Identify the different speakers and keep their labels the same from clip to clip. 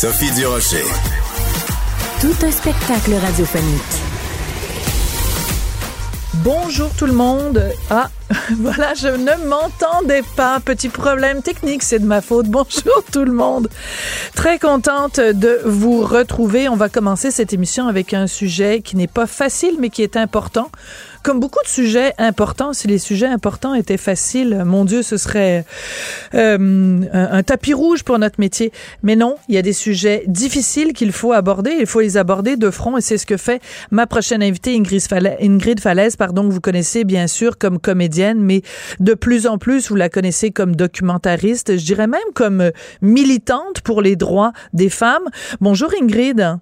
Speaker 1: Sophie Durocher.
Speaker 2: Tout un spectacle radiophonique.
Speaker 3: Bonjour tout le monde. Ah, voilà, je ne m'entendais pas. Petit problème technique, c'est de ma faute. Bonjour tout le monde. Très contente de vous retrouver. On va commencer cette émission avec un sujet qui n'est pas facile, mais qui est important comme beaucoup de sujets importants, si les sujets importants étaient faciles, mon Dieu, ce serait euh, un, tapis rouge pour notre métier. Mais non, il y a des sujets difficiles qu'il faut aborder. Il faut les aborder de front et c'est ce que fait ma prochaine invitée, Ingrid Falaise, Ingrid Falaise pardon, que vous connaissez bien sûr comme comédienne, mais de plus en plus, vous la connaissez comme documentariste, je dirais même comme militante pour les droits des femmes. Bonjour Ingrid.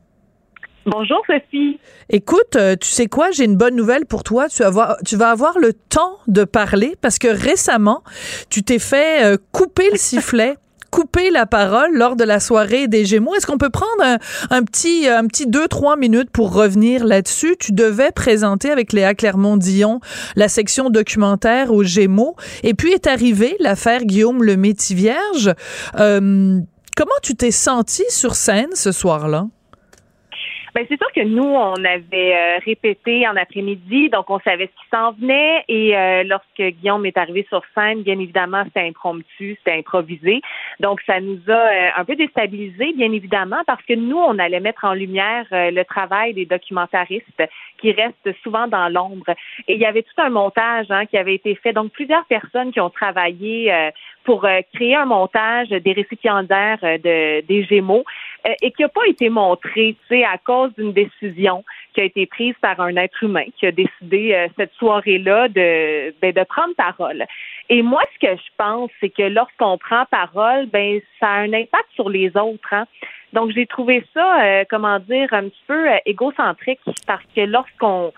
Speaker 4: Bonjour Sophie.
Speaker 3: Écoute, euh, tu sais quoi, j'ai une bonne nouvelle pour toi. Tu vas, avoir, tu vas avoir le temps de parler parce que récemment, tu t'es fait euh, couper le sifflet. couper la parole lors de la soirée des Gémeaux. Est-ce qu'on peut prendre un, petit un petit deux trois minutes pour revenir là-dessus? Tu devais présenter avec Léa Clermont-Dion la section documentaire aux Gémeaux et puis est arrivée l'affaire Guillaume le Métis-Vierge. Euh, comment tu t'es senti sur scène ce soir-là?
Speaker 4: Ben, c'est sûr que nous, on avait euh, répété en après-midi, donc on savait ce qui s'en venait. Et euh, lorsque Guillaume est arrivé sur scène, bien évidemment, c'était impromptu, c'était improvisé. Donc, ça nous a euh, un peu déstabilisé, bien évidemment, parce que nous, on allait mettre en lumière le travail des documentaristes qui restent souvent dans l'ombre. Et il y avait tout un montage hein, qui avait été fait. Donc, plusieurs personnes qui ont travaillé pour créer un montage des récipiendaires de, des Gémeaux et qui n'a pas été montré, tu sais, à cause d'une décision qui a été prise par un être humain qui a décidé euh, cette soirée-là de, ben, de prendre parole. Et moi, ce que je pense, c'est que lorsqu'on prend parole, ben ça a un impact sur les autres. Hein? Donc, j'ai trouvé ça, euh, comment dire, un petit peu euh, égocentrique parce que lorsqu'on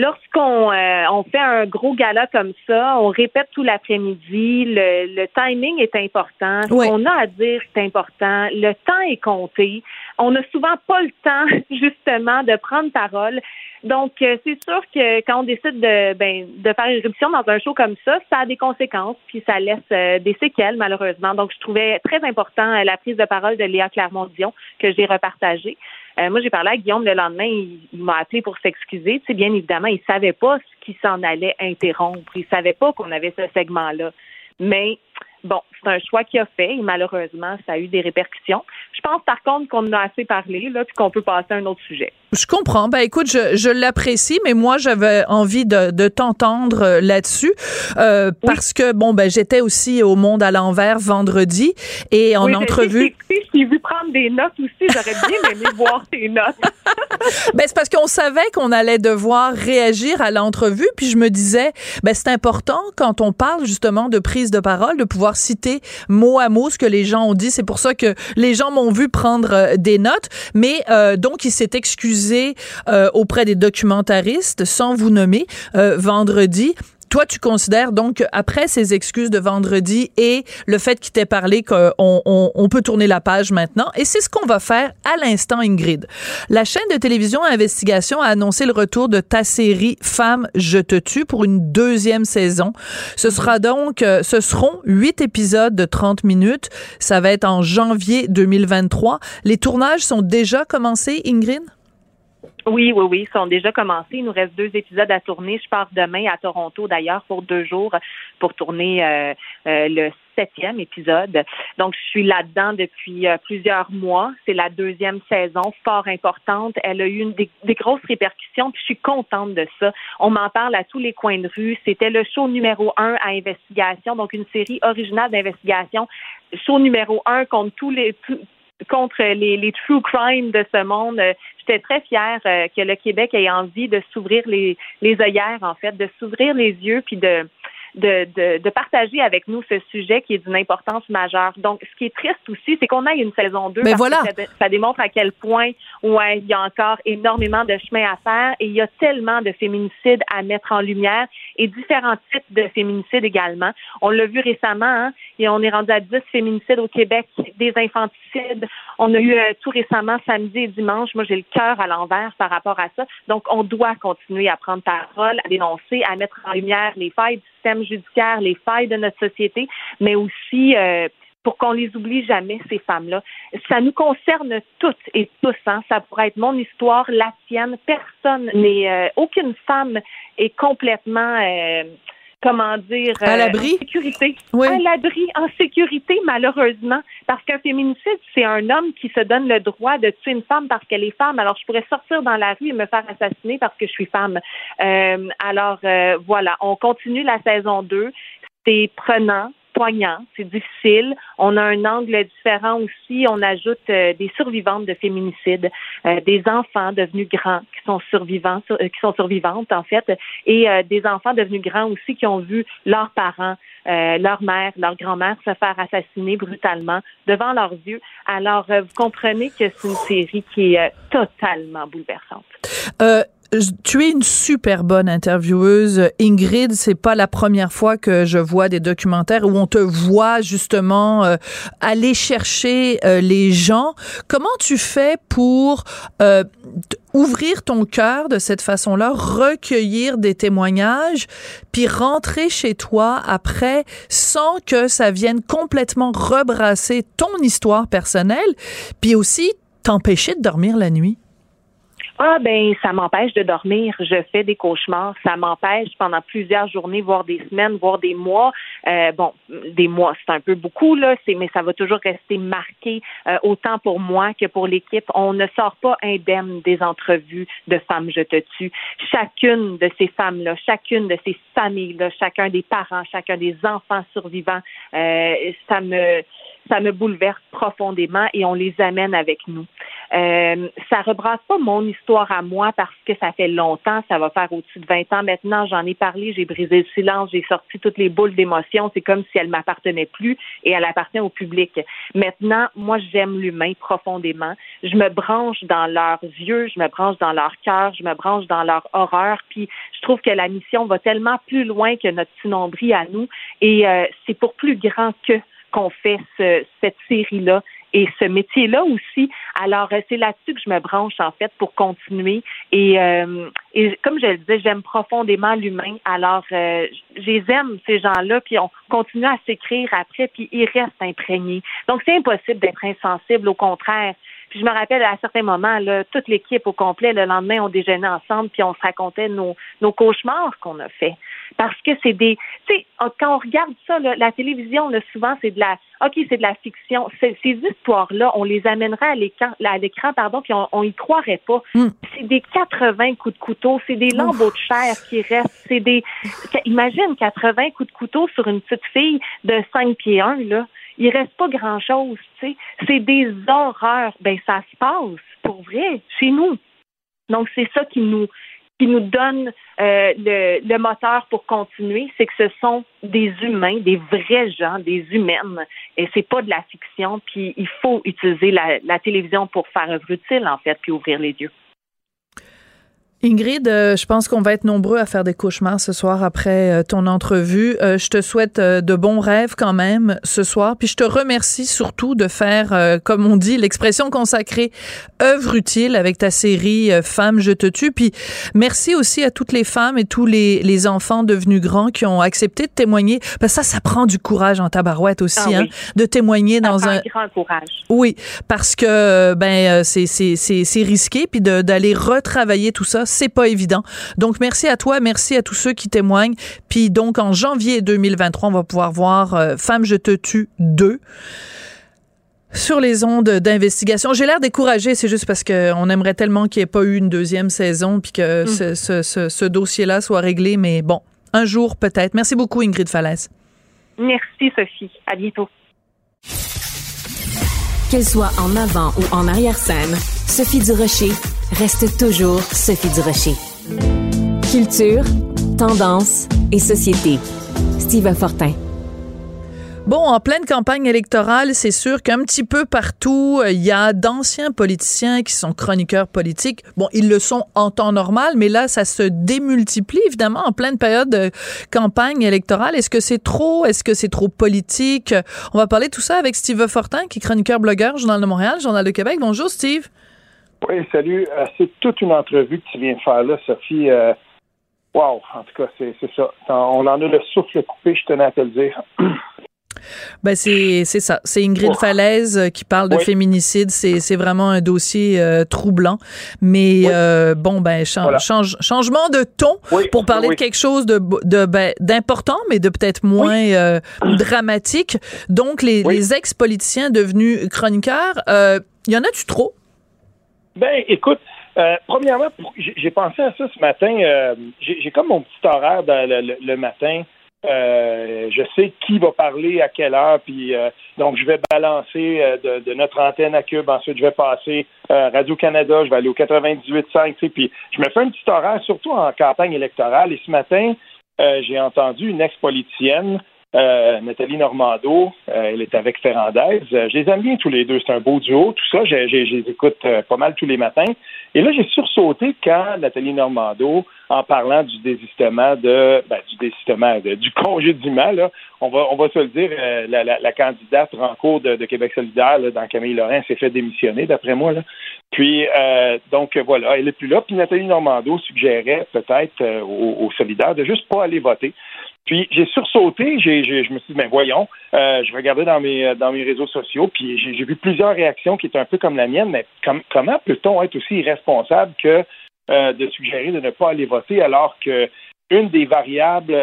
Speaker 4: lorsqu'on euh, on fait un gros gala comme ça, on répète tout l'après-midi, le, le, timing est important, ce qu'on a à dire c'est important, le temps est compté. On n'a souvent pas le temps justement de prendre parole. Donc euh, c'est sûr que quand on décide de ben, de faire une éruption dans un show comme ça, ça a des conséquences puis ça laisse euh, des séquelles malheureusement. Donc je trouvais très important la prise de parole de Léa Clermont-Dion que j'ai repartagée. Euh, moi, j'ai parlé à Guillaume le lendemain, il, m'a appelé pour s'excuser. Tu sais, bien évidemment, il savait pas ce qui s'en allait interrompre. Il savait pas qu'on avait ce segment-là. Mais bon, c'est un choix qu'il a fait et malheureusement, ça a eu des répercussions. Je pense par contre qu'on en a assez parlé là, puis qu'on peut passer à un autre sujet.
Speaker 3: Je comprends. Ben écoute, je, je l'apprécie, mais moi j'avais envie de, de t'entendre euh, là-dessus euh, parce que bon ben j'étais aussi au Monde à l'envers vendredi et en
Speaker 4: oui,
Speaker 3: entrevue.
Speaker 4: J'ai vu prendre des notes aussi. J'aurais bien aimé voir tes notes.
Speaker 3: ben c'est parce qu'on savait qu'on allait devoir réagir à l'entrevue, puis je me disais ben c'est important quand on parle justement de prise de parole de pouvoir citer mot à mot ce que les gens ont dit. C'est pour ça que les gens m'ont vu prendre euh, des notes, mais euh, donc il s'est excusé euh, auprès des documentaristes, sans vous nommer, vendredi toi, tu considères donc après ces excuses de vendredi et le fait qu'il t'ait parlé qu'on on, on peut tourner la page maintenant, et c'est ce qu'on va faire à l'instant, Ingrid. La chaîne de télévision Investigation a annoncé le retour de ta série Femme, je te tue pour une deuxième saison. Ce sera donc, euh, ce seront huit épisodes de 30 minutes. Ça va être en janvier 2023. Les tournages sont déjà commencés, Ingrid?
Speaker 4: Oui, oui, oui, ils sont déjà commencés. Il nous reste deux épisodes à tourner. Je pars demain à Toronto, d'ailleurs, pour deux jours pour tourner euh, euh, le septième épisode. Donc, je suis là-dedans depuis euh, plusieurs mois. C'est la deuxième saison, fort importante. Elle a eu des, grosses répercussions, puis je suis contente de ça. On m'en parle à tous les coins de rue. C'était le show numéro un à investigation, donc une série originale d'investigation. Show numéro un contre tous les contre les, les true crimes de ce monde. J'étais très fière euh, que le Québec ait envie de s'ouvrir les, les œillères, en fait, de s'ouvrir les yeux, puis de de, de, de, partager avec nous ce sujet qui est d'une importance majeure. Donc, ce qui est triste aussi, c'est qu'on a une saison 2
Speaker 3: Mais voilà.
Speaker 4: ça, démontre à quel point ouais, il y a encore énormément de chemin à faire et il y a tellement de féminicides à mettre en lumière et différents types de féminicides également. On l'a vu récemment hein, et on est rendu à 10 féminicides au Québec, des infanticides. On a eu euh, tout récemment samedi et dimanche. Moi, j'ai le cœur à l'envers par rapport à ça. Donc, on doit continuer à prendre parole, à dénoncer, à mettre en lumière les failles du judiciaire, les failles de notre société, mais aussi euh, pour qu'on les oublie jamais, ces femmes-là. Ça nous concerne toutes et tous. Hein. Ça pourrait être mon histoire, la tienne. Personne n'est, euh, aucune femme est complètement euh, comment dire,
Speaker 3: à l'abri?
Speaker 4: en sécurité.
Speaker 3: Oui.
Speaker 4: À l'abri, en sécurité, malheureusement. Parce qu'un féminicide, c'est un homme qui se donne le droit de tuer une femme parce qu'elle est femme. Alors, je pourrais sortir dans la rue et me faire assassiner parce que je suis femme. Euh, alors, euh, voilà, on continue la saison 2. C'est prenant, c'est difficile. On a un angle différent aussi. On ajoute euh, des survivantes de féminicide, euh, des enfants devenus grands qui sont survivants, euh, qui sont survivantes en fait, et des enfants devenus grands aussi qui ont vu leurs parents, leur mère, leur grand-mère se faire assassiner brutalement devant leurs yeux. Alors, vous comprenez que c'est une série qui est totalement bouleversante
Speaker 3: tu es une super bonne intervieweuse. Ingrid, c'est pas la première fois que je vois des documentaires où on te voit justement euh, aller chercher euh, les gens. Comment tu fais pour euh, ouvrir ton cœur de cette façon-là, recueillir des témoignages, puis rentrer chez toi après sans que ça vienne complètement rebrasser ton histoire personnelle, puis aussi t'empêcher de dormir la nuit?
Speaker 4: Ah ben ça m'empêche de dormir. Je fais des cauchemars. Ça m'empêche pendant plusieurs journées, voire des semaines, voire des mois. Euh, bon, des mois, c'est un peu beaucoup là, c'est mais ça va toujours rester marqué euh, autant pour moi que pour l'équipe. On ne sort pas indemne des entrevues de femmes je te tue. Chacune de ces femmes là, chacune de ces familles là, chacun des parents, chacun des enfants survivants, euh, ça me ça me bouleverse profondément et on les amène avec nous. Euh, ça rebrasse pas mon histoire à moi parce que ça fait longtemps, ça va faire au-dessus de 20 ans maintenant. J'en ai parlé, j'ai brisé le silence, j'ai sorti toutes les boules d'émotions. C'est comme si elle m'appartenait plus et elle appartient au public. Maintenant, moi, j'aime l'humain profondément. Je me branche dans leurs yeux, je me branche dans leur cœur, je me branche dans leur horreur. Puis, je trouve que la mission va tellement plus loin que notre petit à nous et euh, c'est pour plus grand que qu'on fait ce, cette série-là et ce métier-là aussi. Alors, euh, c'est là-dessus que je me branche, en fait, pour continuer. Et, euh, et comme je le disais, j'aime profondément l'humain. Alors, euh, je les aime, ces gens-là, puis on continue à s'écrire après, puis ils restent imprégnés. Donc, c'est impossible d'être insensible, au contraire. Puis je me rappelle à certains moments, là, toute l'équipe au complet, le lendemain, on déjeunait ensemble, puis on se racontait nos, nos cauchemars qu'on a fait parce que c'est des, tu sais, quand on regarde ça, la télévision, là, souvent c'est de la, ok, c'est de la fiction. Ces histoires-là, on les amènerait à l'écran, à l'écran, pardon, puis on, on y croirait pas. Hmm. C'est des 80 coups de couteau, c'est des lambeaux de chair qui restent, c'est des, imagine 80 coups de couteau sur une petite fille de 5 pieds 1, là. Il reste pas grand-chose, tu sais. C'est des horreurs. Ben, ça se passe, pour vrai, chez nous. Donc, c'est ça qui nous, qui nous donne euh, le, le, moteur pour continuer, c'est que ce sont des humains, des vrais gens, des humaines, et c'est pas de la fiction. Puis il faut utiliser la, la télévision pour faire œuvre utile en fait, puis ouvrir les yeux.
Speaker 3: Ingrid, euh, je pense qu'on va être nombreux à faire des cauchemars ce soir après euh, ton entrevue. Euh, je te souhaite de bons rêves quand même ce soir. Puis je te remercie surtout de faire, comme on dit, l'expression consacrée, œuvre utile avec ta série Femmes, je te tue. Puis merci aussi à toutes les femmes et tous les, les enfants devenus grands qui ont accepté de témoigner. Parce que ça, ça prend du courage en tabarouette aussi, ah hein, de témoigner dans un...
Speaker 4: grand courage.
Speaker 3: Oui, parce que ben c'est c'est risqué puis d'aller retravailler tout ça c'est pas évident. Donc, merci à toi, merci à tous ceux qui témoignent. Puis donc, en janvier 2023, on va pouvoir voir euh, Femme, je te tue 2 sur les ondes d'investigation. J'ai l'air découragée, c'est juste parce qu'on aimerait tellement qu'il n'y ait pas eu une deuxième saison puis que mm. ce, dossier-là soit réglé, mais bon, un jour peut-être. Merci beaucoup, Ingrid Falaise.
Speaker 4: Merci, Sophie. À bientôt.
Speaker 2: Qu'elle soit en avant ou en arrière-scène, Sophie Durocher reste toujours Sophie Durocher. Culture, tendance et société. Steve Fortin.
Speaker 3: Bon, en pleine campagne électorale, c'est sûr qu'un petit peu partout, euh, il y a d'anciens politiciens qui sont chroniqueurs politiques. Bon, ils le sont en temps normal, mais là, ça se démultiplie évidemment en pleine période de campagne électorale. Est-ce que c'est trop? Est-ce que c'est trop politique? On va parler de tout ça avec Steve Fortin, qui est chroniqueur blogueur, Journal de Montréal, Journal de Québec. Bonjour, Steve.
Speaker 5: Oui, salut. Euh, c'est toute une entrevue que tu viens de faire là, Sophie. Euh, wow, en tout cas, c'est ça. On en a le souffle coupé, je tenais à te le dire.
Speaker 3: Ben c'est ça. C'est Ingrid Falaise euh, qui parle de féminicide. C'est vraiment un dossier euh, troublant. Mais euh, bon, ben change, changement de ton pour parler de quelque chose de ben, d'important, mais de peut-être moins dramatique. Donc les, les ex-politiciens devenus chroniqueurs, il y en a-tu trop?
Speaker 5: Ben écoute, premièrement, j'ai pensé à ça ce matin. j'ai comme mon petit horaire le matin. Euh, je sais qui va parler à quelle heure, puis euh, donc je vais balancer euh, de, notre antenne à Cube. Ensuite, je vais passer Radio Canada, je vais aller au 98.5, puis je me fais un petit horaire, surtout en campagne électorale. Et ce matin, j'ai entendu une ex-politicienne Nathalie Normando, elle est avec Ferrandez. Je les aime bien tous les deux. C'est un beau duo. Tout ça, je les écoute pas mal tous les matins. Et là, j'ai sursauté quand Nathalie Normando, en parlant du désistement de, ben, du désistement, du congédiement, là, on va, on va se le dire, la, la, candidate en cours de, Québec solidaire, dans Camille Lorrain, s'est fait démissionner, d'après moi. Là. Puis, donc, voilà, elle est plus là. Puis Nathalie Normando suggérait peut-être aux, aux solidaires de juste pas aller voter. Puis j'ai sursauté, j'ai, je me suis dit, ben voyons, euh, je regardais dans mes euh, dans mes réseaux sociaux, puis j'ai, vu plusieurs réactions qui étaient un peu comme la mienne, mais comment peut-on être aussi irresponsable que euh, de suggérer de ne pas aller voter alors que une des variables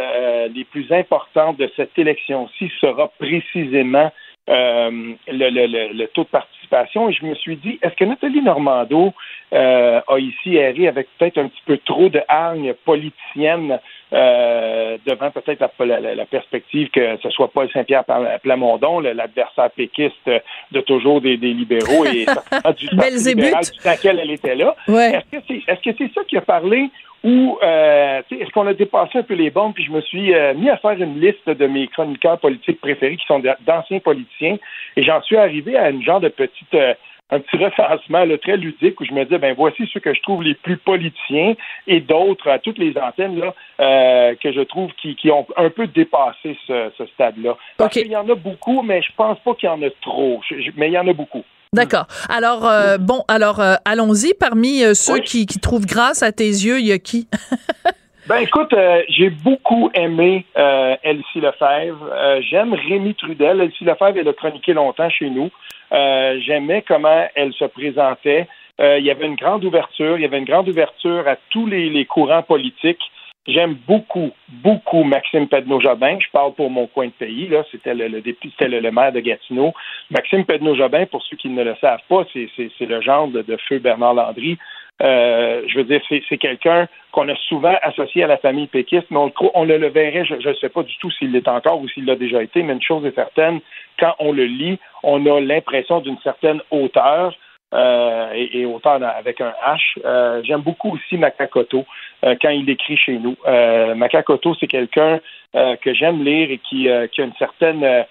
Speaker 5: les plus importantes de cette élection-ci sera précisément le, le, le, taux de participation. Et je me suis dit, est-ce que Nathalie Normando a ici erré avec peut-être un petit peu trop de hargne politicienne euh, devant peut-être la, perspective que ce soit Paul Saint-Pierre Plamondon, l'adversaire péquiste de toujours des, libéraux et du libéral du temps elle était là. Est-ce que c'est ça qui a parlé ou euh, est-ce qu'on a dépassé un peu les bombes puis je me suis euh, mis à faire une liste de mes chroniqueurs politiques préférés qui sont d'anciens politiciens et j'en suis arrivé à une genre de petite un petit recensement très ludique où je me dis ben voici ceux que je trouve les plus politiciens et d'autres à toutes les antennes là euh, que je trouve qui, qui, ont un peu dépassé ce, stade-là. Parce qu'il y en a beaucoup, mais je pense pas qu'il y en a trop. mais il y en a beaucoup.
Speaker 3: D'accord. Alors euh, bon, alors euh, allons-y. Parmi ceux qui, qui, trouvent grâce à tes yeux, il y a qui?
Speaker 5: Ben écoute, j'ai beaucoup aimé Elsie Lefebvre. J'aime Rémi Trudel. Elsie Lefebvre, elle a chroniqué longtemps chez nous. Euh, j'aimais comment elle se présentait. Euh, il y avait une grande ouverture, il y avait une grande ouverture à tous les, courants politiques. J'aime beaucoup, beaucoup Maxime Pedneau-Jobin. Je parle pour mon coin de pays. Là, c'était le, le c'était le, maire de Gatineau. Maxime Pedneau-Jobin, pour ceux qui ne le savent pas, c'est, le genre de, feu Bernard Landry. Euh, je veux dire, c'est, quelqu'un qu'on a souvent associé à la famille péquiste, mais on, on le, verrait, je ne sais pas du tout s'il l'est encore ou s'il l'a déjà été, mais une chose est certaine, quand on le lit, on a l'impression d'une certaine hauteur. Euh, et, hauteur avec un H. Euh, j'aime beaucoup aussi Makakoto euh, quand il écrit chez nous. Makakoto, c'est quelqu'un que j'aime lire et qui, qui, a une certaine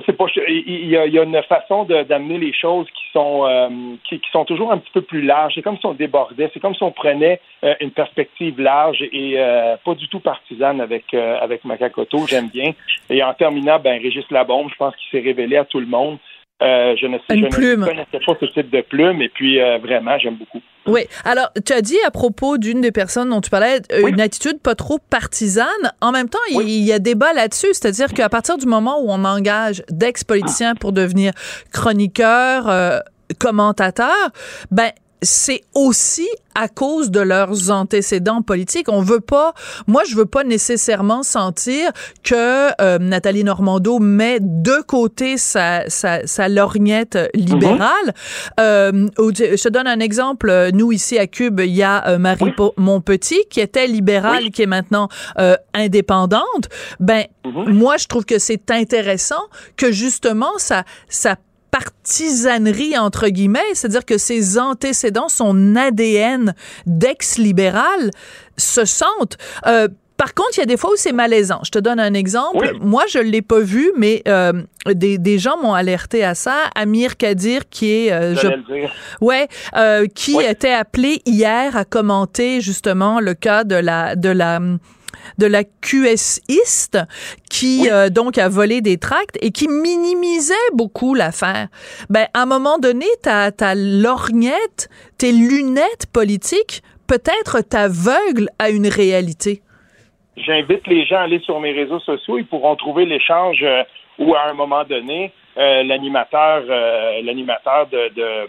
Speaker 5: pas, il y, a, une façon d'amener les choses qui sont euh, qui, sont toujours un petit peu plus larges. C'est comme si on débordait, c'est comme si on prenait euh, une perspective large et euh, pas du tout partisane avec avec Macacoto. J'aime bien. Et en terminant, ben Régis Labombe, je pense qu'il s'est révélé à tout le monde. Je ne, sais, je ne pas ce type de plume et puis vraiment, j'aime beaucoup.
Speaker 3: Oui. Alors, tu as dit à propos d'une des personnes dont tu parlais, une attitude pas trop partisane. En même temps, il y a débat là-dessus. C'est-à-dire qu'à partir du moment où on engage d'ex-politiciens pour devenir chroniqueurs, euh, commentateurs, ben, c'est aussi à cause de leurs antécédents politiques. On veut pas, moi je veux pas nécessairement sentir que euh, Nathalie Normando met de côté sa, sa, sa lorgnette libérale. Mm-hmm. euh, je te donne un exemple. Nous ici à Cube, il y a euh, Marie oui. Monpetit qui était libérale, oui. qui est maintenant euh, indépendante. Ben mm-hmm. moi je trouve que c'est intéressant que justement ça ça partisanerie entre guillemets, c'est-à-dire que ses antécédents, son ADN d'ex-libéral se sentent. Euh, par contre, il y a des fois où c'est malaisant. Je te donne un exemple. Oui. Moi, je l'ai pas vu, mais euh, des, des, gens m'ont alerté à ça. Amir Kadir, qui est, euh, je, ouais, euh, qui oui. était appelé hier à commenter justement le cas de la de la de la QSiste qui oui. euh, donc a volé des tracts et qui minimisait beaucoup l'affaire. Ben à un moment donné, ta ta lorgnette, tes lunettes politiques, peut-être t'aveuglent à une réalité.
Speaker 5: J'invite les gens à aller sur mes réseaux sociaux, ils pourront trouver l'échange euh, où à un moment donné, euh, l'animateur euh, l'animateur de, de, euh,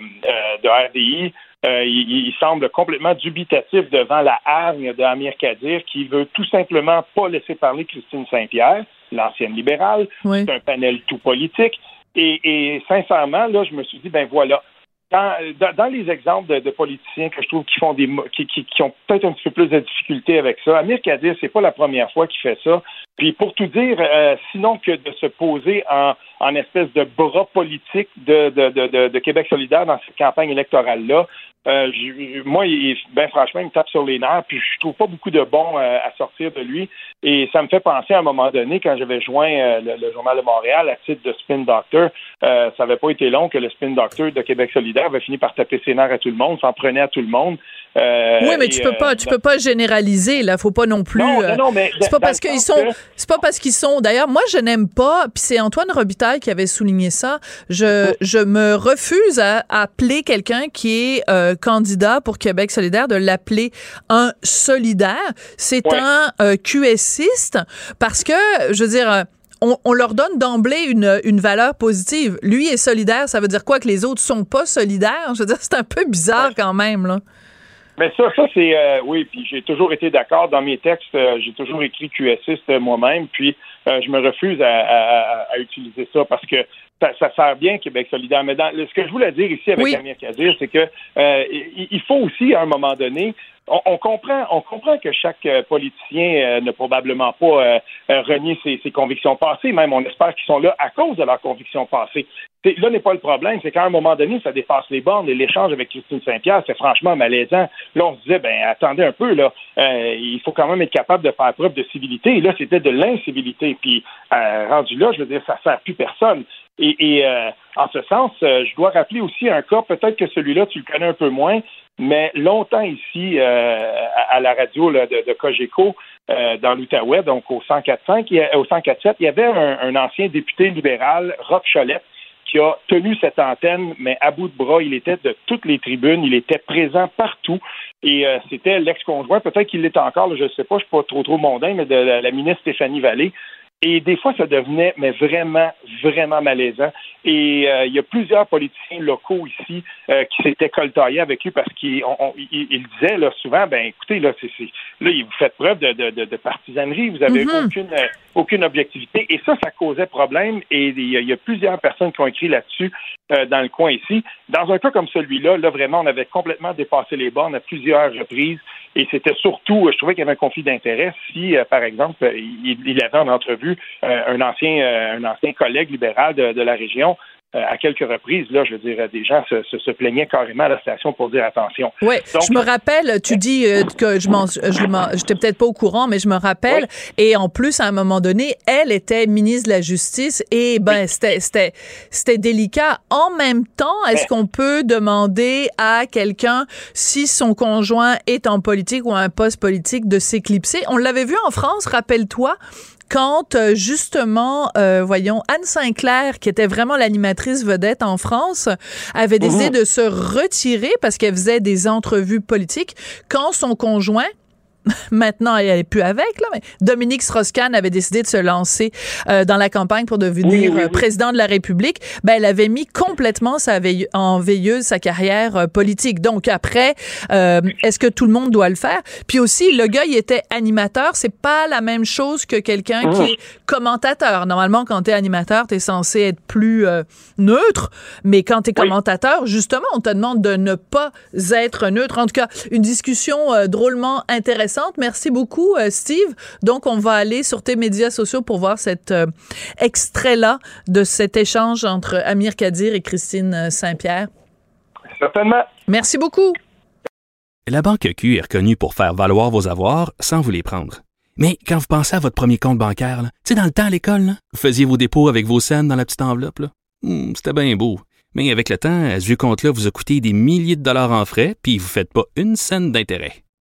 Speaker 5: de RDI euh, il, il, semble complètement dubitatif devant la hargne de Amir Kadir qui veut tout simplement pas laisser parler Christine Saint-Pierre, l'ancienne libérale.
Speaker 3: Oui.
Speaker 5: C'est un panel tout politique. Et, et, sincèrement, là, je me suis dit, ben voilà. Dans, dans les exemples de, de, politiciens que je trouve qui font des qui, qui, qui ont peut-être un petit peu plus de difficultés avec ça, Amir Kadir, c'est pas la première fois qu'il fait ça. Puis pour tout dire, euh, sinon que de se poser en, en espèce de bras politique de, de, de, de, Québec solidaire dans cette campagne électorale-là, euh, je, moi, il, ben franchement, il me tape sur les nerfs, puis je trouve pas beaucoup de bon euh, à sortir de lui. Et ça me fait penser à un moment donné, quand j'avais joint euh, le, le, Journal de Montréal à titre de Spin Doctor, euh, ça n'avait pas été long que le Spin Doctor de Québec solidaire avait fini par taper ses nerfs à tout le monde, s'en prenait à tout le monde.
Speaker 3: Euh, oui, mais tu peux pas, tu peux pas généraliser là. Faut pas non plus.
Speaker 5: Non, non, non mais
Speaker 3: c'est pas parce qu'ils sont, que... c'est pas parce qu'ils sont. D'ailleurs, moi, je n'aime pas. Puis c'est Antoine Robitaille qui avait souligné ça. Je, je me refuse à, à appeler quelqu'un qui est euh, candidat pour Québec solidaire de l'appeler un solidaire. C'est ouais. un euh, QSiste parce que, je veux dire. On, on, leur donne d'emblée une, une, valeur positive. Lui est solidaire, ça veut dire quoi que les autres sont pas solidaires? Je veux dire, c'est un peu bizarre ouais. quand même, là.
Speaker 5: Mais ça, ça c'est euh, oui. Puis j'ai toujours été d'accord dans mes textes. Euh, j'ai toujours écrit QSiste moi-même. Puis euh, je me refuse à, à, à, utiliser ça parce que ça, ça, sert bien Québec solidaire. Mais dans, ce que je voulais dire ici avec oui. Amir Kadir, c'est que euh, il faut aussi à un moment donné on, on, comprend, on comprend que chaque euh, politicien euh, n'a probablement pas euh, renié ses, ses, convictions passées. Même, on espère qu'ils sont là à cause de leurs convictions passées. Là n'est pas le problème, c'est qu'à un moment donné, ça dépasse les bornes. Et l'échange avec Christine Saint-Pierre, c'est franchement malaisant. Là, on se disait, ben attendez un peu, là, euh, il faut quand même être capable de faire preuve de civilité. Et là, c'était de l'incivilité. Puis euh, rendu là, je veux dire, ça sert plus personne. Et, euh, en ce sens, je dois rappeler aussi un cas, peut-être que celui-là, tu le connais un peu moins, mais longtemps ici, euh, à, la radio de, de Cogeco, euh, dans l'Outaouais, donc au 104.5, au 104.7, il y avait un, un, ancien député libéral, Rob Cholette, qui a tenu cette antenne, mais à bout de bras, il était de toutes les tribunes, il était présent partout. Et euh, c'était l'ex-conjoint, peut-être qu'il l'est encore, je ne sais pas, je ne suis pas trop trop mondain, mais de la ministre Stéphanie Vallée, et des fois, ça devenait mais vraiment, vraiment malaisant. Et euh, il y a plusieurs politiciens locaux ici euh, qui s'étaient coltaillés avec lui parce qu'ils il, disaient là, souvent, ben écoutez, là, c'est, là, vous faites preuve de, de, de partisanerie, vous avez mm-hmm. aucune, euh, aucune objectivité. Et ça, ça causait problème. Et il y, y a plusieurs personnes qui ont écrit là-dessus euh, dans le coin ici. Dans un cas comme celui-là, là, vraiment, on avait complètement dépassé les bornes à plusieurs reprises. Et c'était surtout, je trouvais qu'il y avait un conflit d'intérêt si, euh, par exemple, il, il, avait en entrevue euh, un ancien un ancien collègue libéral de, de la région euh, à quelques reprises, là, je veux dire, des gens se, se, se plaignaient carrément à la station pour dire attention.
Speaker 3: Oui, je me rappelle, tu dis euh, que je m'en, je m'en, j'étais peut-être pas au courant, mais je me rappelle. Et en plus, à un moment donné, elle était ministre de la Justice et ben, c'était, c'était, c'était délicat. En même temps, est-ce qu'on peut demander à quelqu'un si son conjoint est en politique ou à un poste politique de s'éclipser? On l'avait vu en France, rappelle-toi, quand euh, justement, euh, voyons, Anne Sinclair, qui était vraiment l'animatrice vedette en France, avait décidé de se retirer parce qu'elle faisait des entrevues politiques quand son conjoint maintenant elle est plus avec là mais Dominique Strauss-Kahn avait décidé de se lancer euh, dans la campagne pour devenir
Speaker 5: Oui, oui,
Speaker 3: euh,
Speaker 5: oui.
Speaker 3: président de la République. Ben elle avait mis complètement sa veille- en veilleuse sa carrière euh, politique. Donc après euh, est-ce que tout le monde doit le faire? Puis aussi le gars il était animateur. C'est pas la même chose que quelqu'un qui est commentateur. Normalement quand t'es animateur t'es censé être plus euh, neutre. Mais quand t'es commentateur justement on te demande de ne pas être neutre. En tout cas une discussion drôlement intéressante merci beaucoup euh, Steve donc on va aller sur tes médias sociaux pour voir cet euh, extrait là de cet échange entre Amir Kadir et Christine euh, Saint-Pierre
Speaker 5: Certainement.
Speaker 3: merci beaucoup
Speaker 6: La Banque Q est reconnue pour faire valoir vos avoirs sans vous les prendre. Mais quand vous pensez à votre premier compte bancaire, tu sais, dans le temps à l'école, vous faisiez vos dépôts avec vos scènes dans la petite enveloppe. Hmm, C'était bien beau. Mais avec le temps, ce vieux compte-là vous a coûté des milliers de dollars en frais, puis vous ne faites pas une scène d'intérêt.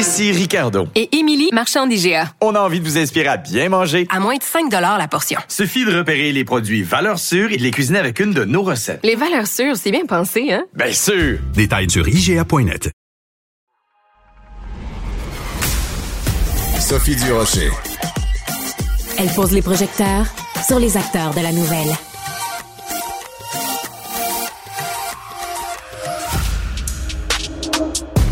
Speaker 7: Ici Ricardo.
Speaker 8: Et Émilie, marchand d'IGA.
Speaker 7: On a envie de vous inspirer à bien manger.
Speaker 8: À moins de 5 la portion.
Speaker 7: Suffit de repérer les produits valeurs sûres et de les cuisiner avec une de nos recettes.
Speaker 8: Les valeurs sûres, c'est bien pensé, hein?
Speaker 7: Bien sûr!
Speaker 9: Détails sur IGA.net.
Speaker 10: Sophie Durocher.
Speaker 2: Elle pose les projecteurs sur les acteurs de la nouvelle.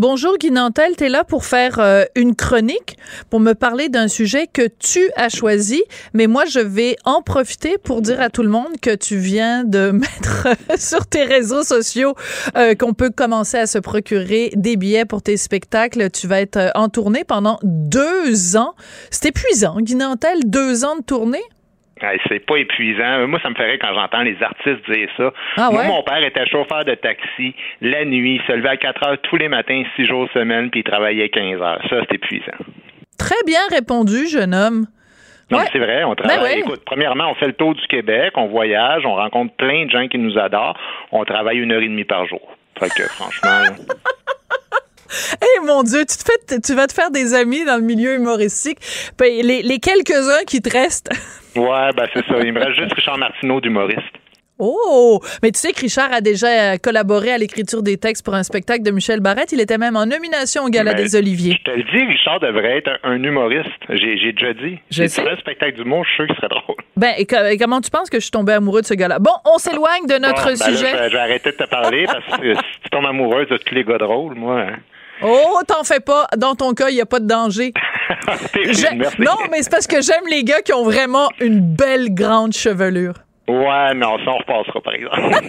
Speaker 3: Bonjour Guy Nantel, tu es là pour faire euh, une chronique, pour me parler d'un sujet que tu as choisi, mais moi je vais en profiter pour dire à tout le monde que tu viens de mettre sur tes réseaux sociaux euh, qu'on peut commencer à se procurer des billets pour tes spectacles. Tu vas être euh, en tournée pendant deux ans. C'est épuisant, Guy Nantel, deux ans de tournée?
Speaker 11: Hey, c'est pas épuisant. Moi, ça me ferait quand j'entends les artistes dire ça.
Speaker 3: Ah
Speaker 11: Moi, mon père était chauffeur de taxi la nuit, il se levait à 4 heures tous les matins, 6 jours semaine, puis il travaillait 15 heures. Ça, c'est épuisant.
Speaker 3: Très bien répondu, jeune homme.
Speaker 11: Non,
Speaker 3: Ouais.
Speaker 11: mais c'est vrai, on travaille.
Speaker 3: Ben ouais.
Speaker 11: Écoute, premièrement, on fait le tour du Québec, on voyage, on rencontre plein de gens qui nous adorent. On travaille une heure et demie par jour. Fait que, franchement,
Speaker 3: Eh mon Dieu, tu, te fais, tu vas te faire des amis dans le milieu humoristique. Ben, les, les quelques-uns qui te restent.
Speaker 11: Ouais, ben c'est ça. Il me reste juste Richard Martineau d'humoriste.
Speaker 3: Oh! Mais tu sais que Richard a déjà euh, collaboré à l'écriture des textes pour un spectacle de Michel Barrette. Il était même en nomination au Gala
Speaker 11: Mais
Speaker 3: des Oliviers.
Speaker 11: Je te le dis, Richard devrait être un, un humoriste. J'ai déjà dit.
Speaker 3: Je sais.
Speaker 11: un spectacle d'humour, je suis sûr qu'il serait drôle.
Speaker 3: Ben, et, co- et comment tu penses que je suis tombée amoureux de ce gars-là? Bon, on s'éloigne de notre
Speaker 11: Bon, ben là,
Speaker 3: sujet.
Speaker 11: je, vais, je vais arrêter de te parler parce que si tu tombes amoureuse de tous les gars drôles, moi. hein.
Speaker 3: Oh, t'en fais pas. Dans ton cas, il n'y a pas de danger.
Speaker 11: Merci.
Speaker 3: Non, mais c'est parce que j'aime les gars qui ont vraiment une belle grande chevelure.
Speaker 11: Ouais, non, ça, on repassera, par exemple.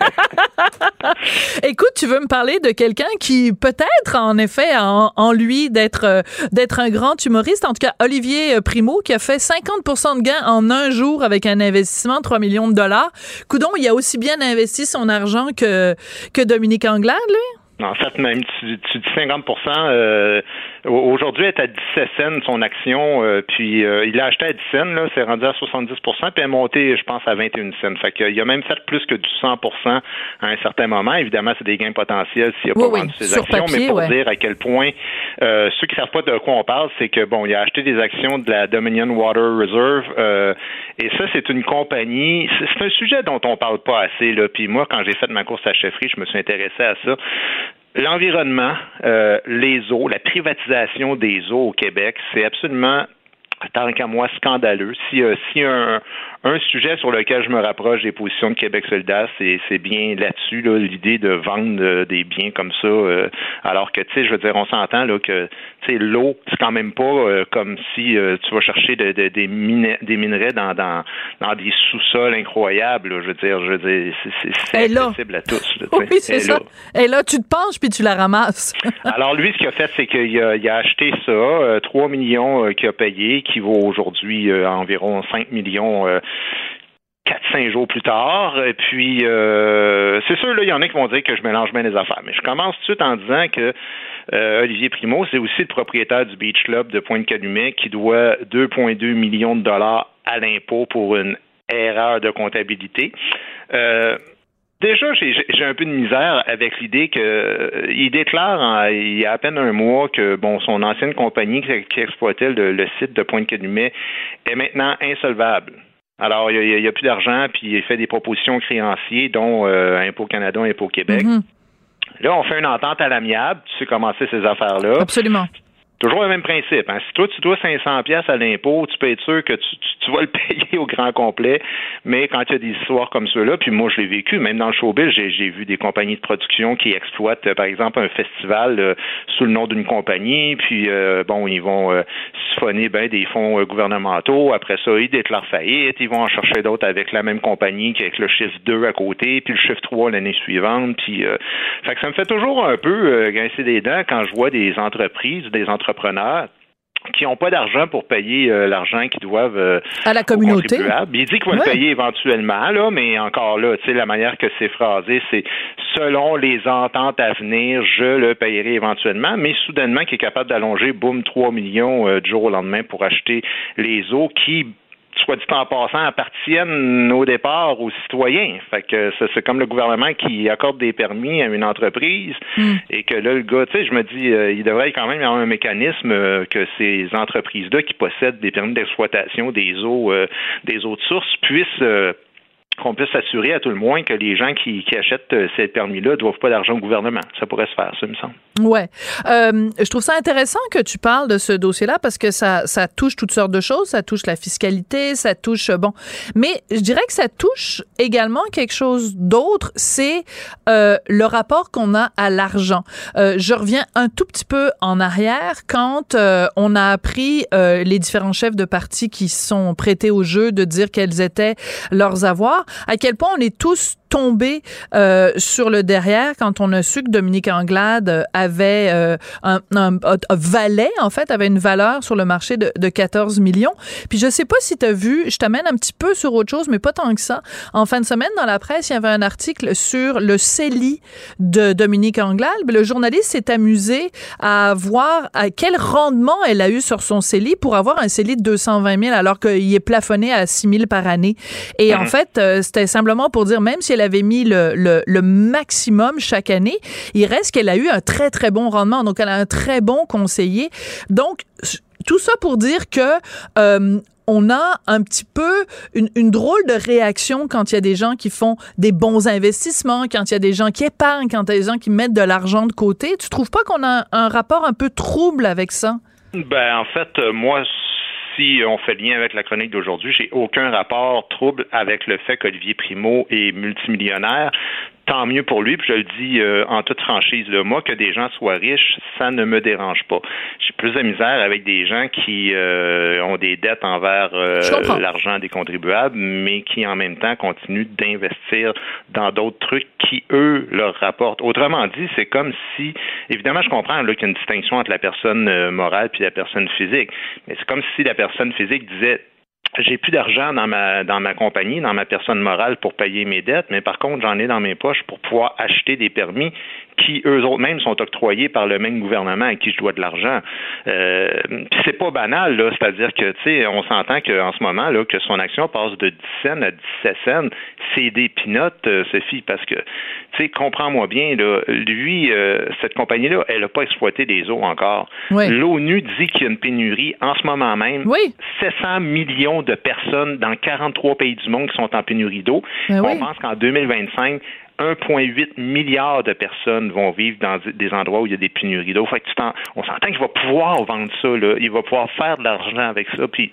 Speaker 3: Écoute, tu veux me parler de quelqu'un qui peut-être en effet a en, en lui d'être euh, d'être un grand humoriste. En tout cas, Olivier euh, Primo qui a fait 50% de gains en un jour avec un investissement de 3 millions de dollars. Coudon, il a aussi bien investi son argent que que Dominique Anglade, lui?
Speaker 11: En fait, même tu, tu dis 50 euh, Aujourd'hui, elle est à 17 cents son action, euh, puis euh, il a acheté à 10 cents, là, c'est rendu à 70% puis elle est montée, je pense, à 21 cents. Fait qu'il a même fait plus que du 100% à un certain moment. Évidemment, c'est des gains potentiels s'il a pas vendu ses actions, mais pour dire à quel point ceux qui savent pas de quoi on parle, c'est que bon, il a acheté des actions de la Dominion Water Reserve, et ça, c'est une compagnie. C'est un sujet dont on parle pas assez. Là. Puis moi, quand j'ai fait ma course à chefferie, je me suis intéressé à ça. L'environnement, euh, les eaux, la privatisation des eaux au Québec, c'est absolument tant qu'à moi, scandaleux. Si, euh, si un, un sujet sur lequel je me rapproche des positions de Québec solidaire, c'est, bien là-dessus, là, l'idée de vendre euh, des biens comme ça, euh, alors que, tu sais, je veux dire, on s'entend là, que tu sais, l'eau, c'est quand même pas euh, comme si tu vas chercher de, de, des, des minerais dans, dans, dans des sous-sols incroyables. je veux dire, je veux dire, c'est, accessible à tous.
Speaker 3: oui, c'est ça. Et là, tu te penches puis tu la ramasses.
Speaker 11: alors, lui, ce qu'il a fait, c'est qu'il a, il a acheté ça, 3 millions qu'il a payé, qui vaut aujourd'hui environ 5 millions 4-5 jours plus tard. Et puis, euh, c'est sûr, là, il y en a qui vont dire que je mélange bien les affaires. Mais je commence tout de suite en disant que euh, Olivier Primo, c'est aussi le propriétaire du Beach Club de Pointe-Calumet qui doit 2,2 millions de dollars à l'impôt pour une erreur de comptabilité. Euh, déjà, j'ai un peu de misère avec l'idée que il déclare il y a à peine un mois que bon son ancienne compagnie qui, exploitait le, le, site de Pointe-Calumet est maintenant insolvable. Alors, il n'y a, plus d'argent, puis il fait des propositions aux créanciers, dont euh, Impôt Canada, Impôt Québec. Mm-hmm. Là, on fait une entente à l'amiable. Tu sais comment c'est ces affaires-là.
Speaker 3: Absolument.
Speaker 11: Toujours le même principe. Hein. Si toi, tu dois 500 pièces à l'impôt, tu peux être sûr que tu, vas le payer au grand complet. Mais quand il y a des histoires comme ceux-là, puis moi, je l'ai vécu, même dans le showbiz, j'ai vu des compagnies de production qui exploitent, euh, par exemple, un festival euh, sous le nom d'une compagnie, puis euh, bon, ils vont siphonner ben, des fonds gouvernementaux. Après ça, ils déclarent faillite. Ils vont en chercher d'autres avec la même compagnie, avec le chiffre 2 à côté, puis le chiffre 3 l'année suivante. Puis, fait que ça me fait toujours un peu grincer des dents quand je vois des entreprises, des entreprises entrepreneurs qui n'ont pas d'argent pour payer euh, l'argent qu'ils doivent euh,
Speaker 3: à la communauté.
Speaker 11: Il dit qu'il va le payer éventuellement, là, mais encore là, tu sais, la manière que c'est phrasé, c'est selon les ententes à venir, je le payerai éventuellement, mais soudainement qui est capable d'allonger, boum, 3 millions euh, du jour au lendemain pour acheter les eaux qui soit dit en passant, appartiennent au départ aux citoyens. Fait que c'est comme le gouvernement qui accorde des permis à une entreprise hmm. et que là, le gars, tu sais, je me dis, euh, il devrait quand même y avoir un mécanisme euh, que ces entreprises-là qui possèdent des permis d'exploitation des eaux, euh, des eaux de source puissent qu'on puisse s'assurer à tout le moins que les gens qui, achètent euh, ces permis-là ne doivent pas d'argent au gouvernement. Ça pourrait se faire, ça me semble.
Speaker 3: Ouais, euh, je trouve ça intéressant que tu parles de ce dossier-là parce que ça, ça touche toutes sortes de choses. Ça touche la fiscalité, ça touche bon, mais je dirais que ça touche également quelque chose d'autre. C'est euh, le rapport qu'on a à l'argent. je reviens un tout petit peu en arrière quand on a appris les différents chefs de parti qui sont prêtés au jeu de dire quels étaient leurs avoirs à quel point on est tous tombé euh, sur le derrière quand on a su que Dominique Anglade avait euh, un, un, valet, en fait, avait une valeur sur le marché de, de 14 millions. Puis je sais pas si tu as vu, je t'amène un petit peu sur autre chose, mais pas tant que ça. En fin de semaine, dans la presse, il y avait un article sur le CELI de Dominique Anglade. Le journaliste s'est amusé à voir à quel rendement elle a eu sur son CELI pour avoir un CELI de 220 000 alors qu'il est plafonné à 6 000 par année. Et en mhm. fait, euh, c'était simplement pour dire, même si elle avait mis le, maximum chaque année, il reste qu'elle a eu un très, très bon rendement. Donc, elle a un très bon conseiller. Donc, tout ça pour dire que euh, on a un petit peu une, drôle de réaction quand il y a des gens qui font des bons investissements, quand il y a des gens qui épargnent, quand il y a des gens qui mettent de l'argent de côté. Tu trouves pas qu'on a un rapport un peu trouble avec ça?
Speaker 11: Ben, en fait, euh, moi, si on fait lien avec la chronique d'aujourd'hui, j'ai aucun rapport trouble avec le fait qu'Olivier Primo est multimillionnaire tant mieux pour lui. Puis je le dis euh, en toute franchise, là, moi, que des gens soient riches, ça ne me dérange pas. J'ai plus de misère avec des gens qui euh, ont des dettes envers euh, l'argent des contribuables, mais qui en même temps continuent d'investir dans d'autres trucs qui, eux, leur rapportent. Autrement dit, c'est comme si, évidemment, je comprends qu'il y a une distinction entre la personne morale puis la personne physique, mais c'est comme si la personne physique disait j'ai plus d'argent dans ma dans ma compagnie, dans ma personne morale pour payer mes dettes, mais par contre, j'en ai dans mes poches pour pouvoir acheter des permis qui eux autres mêmes sont octroyés par le même gouvernement à qui je dois de l'argent. Euh, c'est pas banal, là. C'est-à-dire que, tu sais, on s'entend qu'en ce moment, là, que son action passe de 10 cents à 17 cents. C'est des pinottes, euh, Sophie, parce que, tu sais, comprends-moi bien, là, lui, euh, cette compagnie-là, elle n'a pas exploité des eaux encore. L'ONU dit qu'il y a une pénurie en ce moment même.
Speaker 3: Oui.
Speaker 11: 700 millions de personnes dans 43 pays du monde qui sont en pénurie d'eau.
Speaker 3: Ben
Speaker 11: on pense qu'en 2025, 1,8 milliard de personnes vont vivre dans des endroits où il y a des pénuries d'eau. Que tu on s'entend qu'il va pouvoir vendre ça, il va pouvoir faire de l'argent avec ça, puis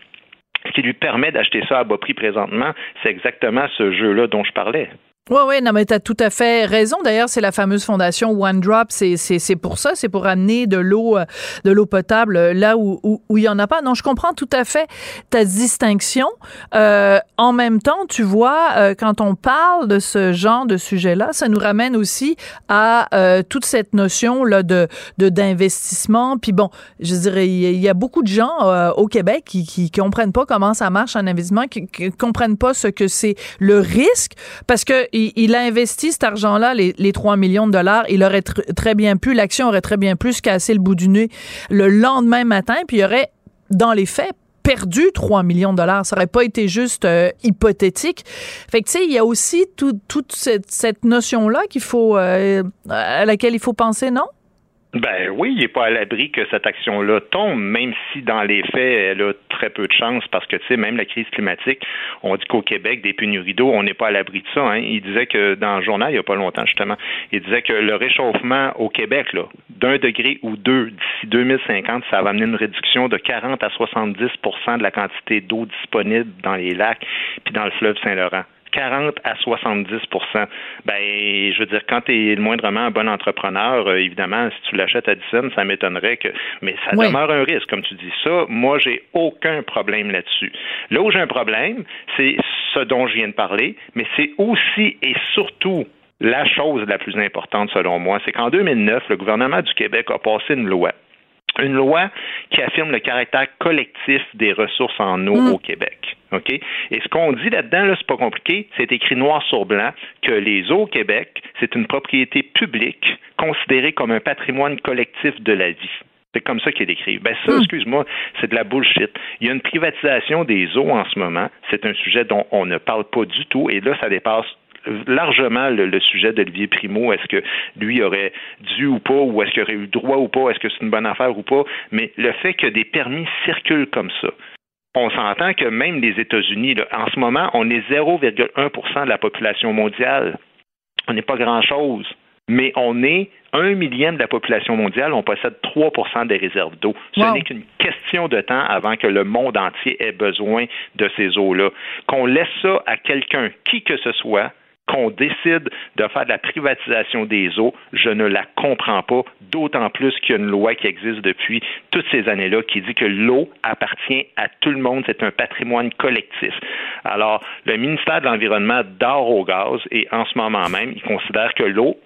Speaker 11: ce qui lui permet d'acheter ça à bas prix présentement, c'est exactement ce jeu-là dont je parlais.
Speaker 3: Oui, oui, non, mais tu as tout à fait raison. D'ailleurs, c'est la fameuse fondation One Drop. C'est, pour ça, c'est pour amener de l'eau, euh, de l'eau potable euh, là où où, où il y en a pas. Non, je comprends tout à fait ta distinction. Euh, en même temps, tu vois, euh, quand on parle de ce genre de sujet-là, ça nous ramène aussi à euh, toute cette notion là de, de d'investissement. Puis bon, je dirais, il il y a beaucoup de gens euh, au Québec qui, qui comprennent pas comment ça marche un investissement, qui, qui comprennent pas ce que c'est le risque, parce que il, a investi cet argent-là, les, les 3 millions de dollars, il aurait tr- très bien pu, l'action aurait très bien pu se casser le bout du nez le lendemain matin, puis il aurait, dans les faits, perdu 3 millions de dollars. Ça aurait pas été juste euh, hypothétique. Fait que, tu sais, il y a aussi tout- toute cette, cette notion-là qu'il faut, euh, à laquelle il faut penser, non?
Speaker 11: Ben oui, il n'est pas à l'abri que cette action-là tombe, même si dans les faits, elle a très peu de chance parce que, tu sais, même la crise climatique, on dit qu'au Québec, des pénuries d'eau, on n'est pas à l'abri de ça. Hein. Il disait que dans le journal, il n'y a pas longtemps, justement, il disait que le réchauffement au Québec, là, d'un degré ou deux d'ici 2050, ça va amener une réduction de 40 à 70% de la quantité d'eau disponible dans les lacs puis dans le fleuve Saint-Laurent. 40 à 70% Ben, je veux dire, quand tu es moindrement un bon entrepreneur, euh, évidemment, si tu l'achètes à 10 cents, ça m'étonnerait que. Mais ça
Speaker 10: Oui.
Speaker 11: demeure un risque, comme tu dis. Ça, moi, j'ai aucun problème là-dessus. Là où j'ai un problème, c'est ce dont je viens de parler, mais c'est aussi et surtout la chose la plus importante, selon moi, c'est qu'en 2009, le gouvernement du Québec a passé une loi une loi qui affirme le caractère collectif des ressources en eau au Québec. OK? Et ce qu'on dit là-dedans, là, c'est pas compliqué, c'est écrit noir sur blanc que les eaux au Québec, c'est une propriété publique considérée comme un patrimoine collectif de la vie. C'est comme ça qu'il est écrit. Ben ça, excuse-moi, c'est de la bullshit. Il y a une privatisation des eaux en ce moment. C'est un sujet dont on ne parle pas du tout. Et là, ça dépasse largement le, le sujet d'Olivier Primo. Est-ce que lui aurait dû ou pas, ou est-ce qu'il aurait eu droit ou pas, est-ce que c'est une bonne affaire ou pas? Mais le fait que des permis circulent comme ça, on s'entend que même les États-Unis, en ce moment, on est 0,1% de la population mondiale. On n'est pas grand-chose. Mais on est un millième de la population mondiale, on possède 3% des réserves d'eau. Ce
Speaker 10: Wow.
Speaker 11: n'est qu'une question de temps avant que le monde entier ait besoin de ces eaux-là. Qu'on laisse ça à quelqu'un, qui que ce soit, qu'on décide de faire de la privatisation des eaux, je ne la comprends pas, d'autant plus qu'il y a une loi qui existe depuis toutes ces années-là qui dit que l'eau appartient à tout le monde, c'est un patrimoine collectif. Alors, le ministère de l'Environnement dort au gaz et en ce moment même, il considère que l'eau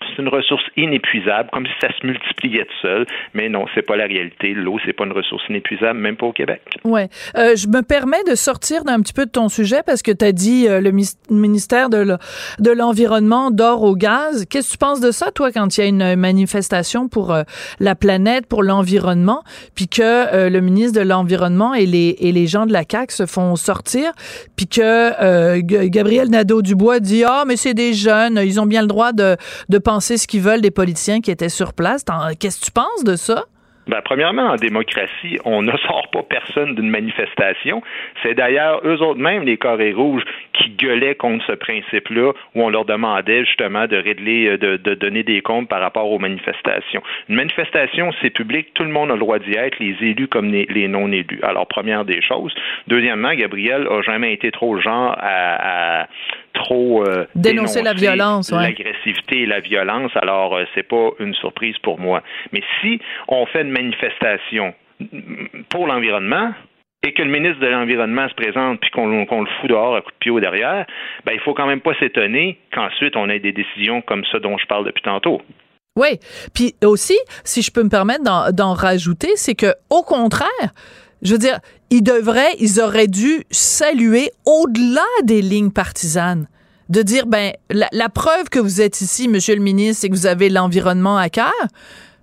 Speaker 11: c'est une ressource inépuisable, comme si ça se multipliait tout seul. Mais non, c'est pas la réalité. L'eau, c'est pas une ressource inépuisable, même pas au Québec.
Speaker 3: Ouais. Euh, je me permets de sortir d'un petit peu de ton sujet parce que tu as dit euh, le ministère de le- de l'Environnement dort au gaz. Qu'est-ce que tu penses de ça, toi, quand il y a une manifestation pour euh, la planète, pour l'environnement, puis que euh, le ministre de l'Environnement et les, et les gens de la CAQ se font sortir, puis que euh, Gabriel Nadeau-Dubois dit « Ah, mais c'est des jeunes, ils ont bien le droit de, de penser ce qu'ils veulent des politiciens qui étaient sur place. » Qu'est-ce que tu penses de ça?
Speaker 11: Ben, premièrement, en démocratie, on ne sort pas personne d'une manifestation. C'est d'ailleurs eux autres mêmes, les carrés rouges, qui gueulaient contre ce principe-là, où on leur demandait justement de régler, euh, de, donner des comptes par rapport aux manifestations. Une manifestation, c'est public, tout le monde a le droit d'y être, les élus comme les, non-élus. Alors, première des choses. Deuxièmement, Gabriel a jamais été trop genre à trop euh,
Speaker 3: Dénoncer la violence, ouais.
Speaker 11: l'agressivité et la violence, alors euh, c'est pas une surprise pour moi. Mais si on fait une manifestation pour l'environnement et que le ministre de l'Environnement se présente puis qu'on le fout dehors à coup de pied au derrière, ben il faut quand même pas s'étonner qu'ensuite on ait des décisions comme ça dont je parle depuis tantôt.
Speaker 3: Oui. Puis aussi, si je peux me permettre d'en, d'en rajouter, c'est que au contraire, je veux dire, ils devraient, ils auraient dû saluer au-delà des lignes partisanes. de dire, ben, la, la preuve que vous êtes ici, monsieur le ministre, c'est que vous avez l'environnement à cœur.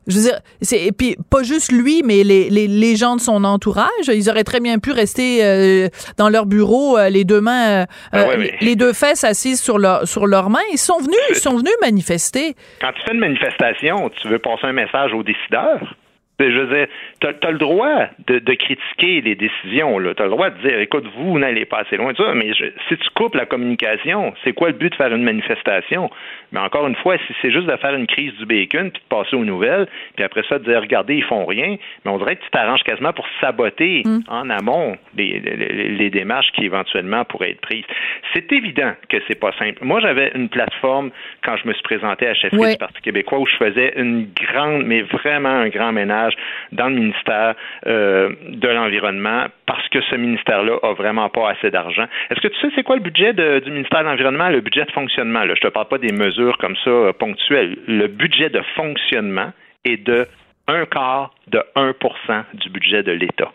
Speaker 3: Je veux dire, c'est, et puis pas juste lui, mais les, les, les, gens de son entourage. Ils auraient très bien pu rester euh, dans leur bureau, euh, les deux mains, euh,
Speaker 11: Ah ouais, mais-
Speaker 3: les deux fesses assises sur, leur, sur leurs mains. Ils sont venus, ils sont venus manifester.
Speaker 11: Quand tu fais une manifestation, tu veux passer un message aux décideurs? Je veux dire, tu as, le droit de, de critiquer les décisions. Tu as le droit de dire, écoute, vous n'allez pas assez loin de ça, mais je- si tu coupes la communication, c'est quoi le but de faire une manifestation? Mais encore une fois, si c'est juste de faire une crise du bacon, puis de passer aux nouvelles, puis après ça, de dire, regardez, ils font rien, mais on dirait que tu t'arranges quasiment pour saboter en amont les, les- les démarches qui éventuellement pourraient être prises. C'est évident que c'est pas simple. Moi, j'avais une plateforme quand je me suis présenté à chefferie
Speaker 3: Ouais.
Speaker 11: du Parti québécois où je faisais une grande, mais vraiment un grand ménage dans le ministère euh, de l'Environnement parce que ce ministère-là a vraiment pas assez d'argent. Est-ce que tu sais c'est quoi le budget du ministère de l'Environnement, le budget de fonctionnement? Là? Je te parle pas des mesures comme ça euh, ponctuelles. Le budget de fonctionnement est de un quart de 1% du budget de l'État.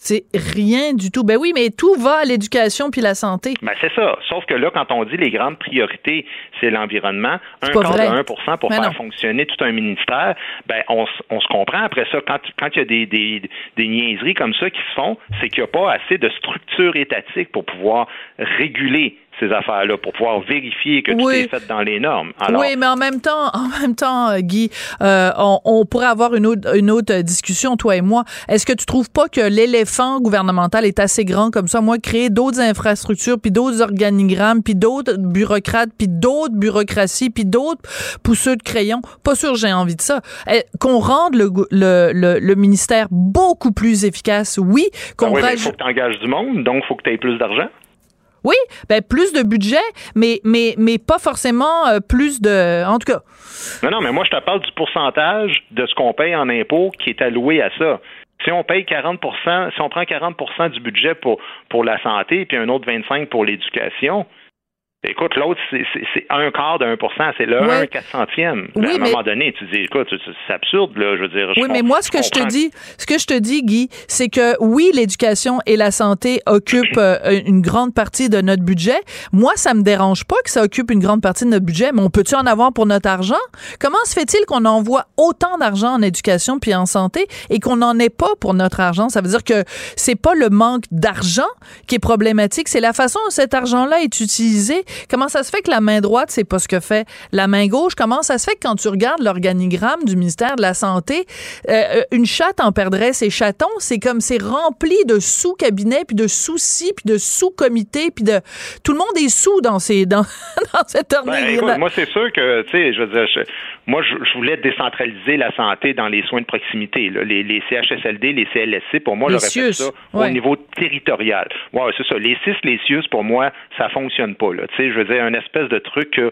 Speaker 3: C'est rien du tout. Ben oui, mais tout va à l'éducation puis la santé.
Speaker 11: Ben, c'est ça. Sauf que là, quand on dit les grandes priorités, c'est l'environnement, un quart
Speaker 3: vrai.
Speaker 11: de 1 pour
Speaker 3: Mais
Speaker 11: faire
Speaker 3: non.
Speaker 11: fonctionner tout un ministère, ben, on, on se comprend après ça. Quand quand il y a des, des, des niaiseries comme ça qui se font, c'est qu'il n'y a pas assez de structure étatique pour pouvoir réguler ces affaires-là, pour pouvoir vérifier que tout
Speaker 3: Oui.
Speaker 11: est fait dans les normes. Alors,
Speaker 3: oui, mais en même temps, en même temps, euh, Guy, euh, on, on pourrait avoir une autre, une autre discussion, toi et moi. Est-ce que tu trouves pas que l'éléphant gouvernemental est assez grand comme ça? Moi, créer d'autres infrastructures, puis d'autres organigrammes, puis d'autres bureaucrates, puis d'autres bureaucraties, puis d'autres pousseux de crayons, pas sûr j'ai envie de ça. Eh, Qu'on rende le, le, le, le ministère beaucoup plus efficace, oui. Qu'on
Speaker 11: oui, mais il
Speaker 3: rajoute-
Speaker 11: faut que tu engages du monde, donc il faut que tu aies plus d'argent.
Speaker 3: Oui, ben plus de budget, mais mais mais pas forcément euh, plus de. En tout cas,
Speaker 11: Non, non, mais moi, je te parle du pourcentage de ce qu'on paye en impôts qui est alloué à ça. Si on paye 40 si on prend 40% du budget pour, pour la santé, puis un autre 25 pour l'éducation, écoute, l'autre, c'est un quart de 1 c'est le
Speaker 3: Ouais.
Speaker 11: 1 4 centième.
Speaker 3: Oui,
Speaker 11: à un
Speaker 3: mais-
Speaker 11: moment donné, tu dis, écoute, c'est absurde, là, je veux dire.
Speaker 3: oui, mais moi ce que je te dis, ce que je te dis, Guy, c'est que oui, l'éducation et la santé occupent euh, une grande partie de notre budget. Moi, ça me dérange pas que ça occupe une grande partie de notre budget, mais on peut-tu en avoir pour notre argent? Comment se fait-il qu'on envoie autant d'argent en éducation puis en santé et qu'on n'en ait pas pour notre argent? Ça veut dire que c'est pas le manque d'argent qui est problématique, c'est la façon dont cet argent-là est utilisé. Comment ça se fait que la main droite, c'est pas ce que fait la main gauche? Comment ça se fait que quand tu regardes l'organigramme du ministère de la Santé, euh, une chatte en perdrait ses chatons? C'est comme, c'est rempli de sous-cabinets, puis de sous-ci, puis de sous-comités, puis de... Tout le monde est sous dans, ces, dans, dans cette
Speaker 11: Ben,
Speaker 3: organigramme.
Speaker 11: écoute, moi, c'est sûr que, tu sais, je veux dire, je- moi, je, je voulais décentraliser la santé dans les soins de proximité. là. Les, les CHSLD, les CLSC, pour moi, j'aurais fait ça
Speaker 3: ouais.
Speaker 11: au niveau territorial. Ouais, c'est ça. Les CIS, les CIUS, pour moi, ça fonctionne pas. Là. Tu sais, je veux dire, un espèce de truc euh,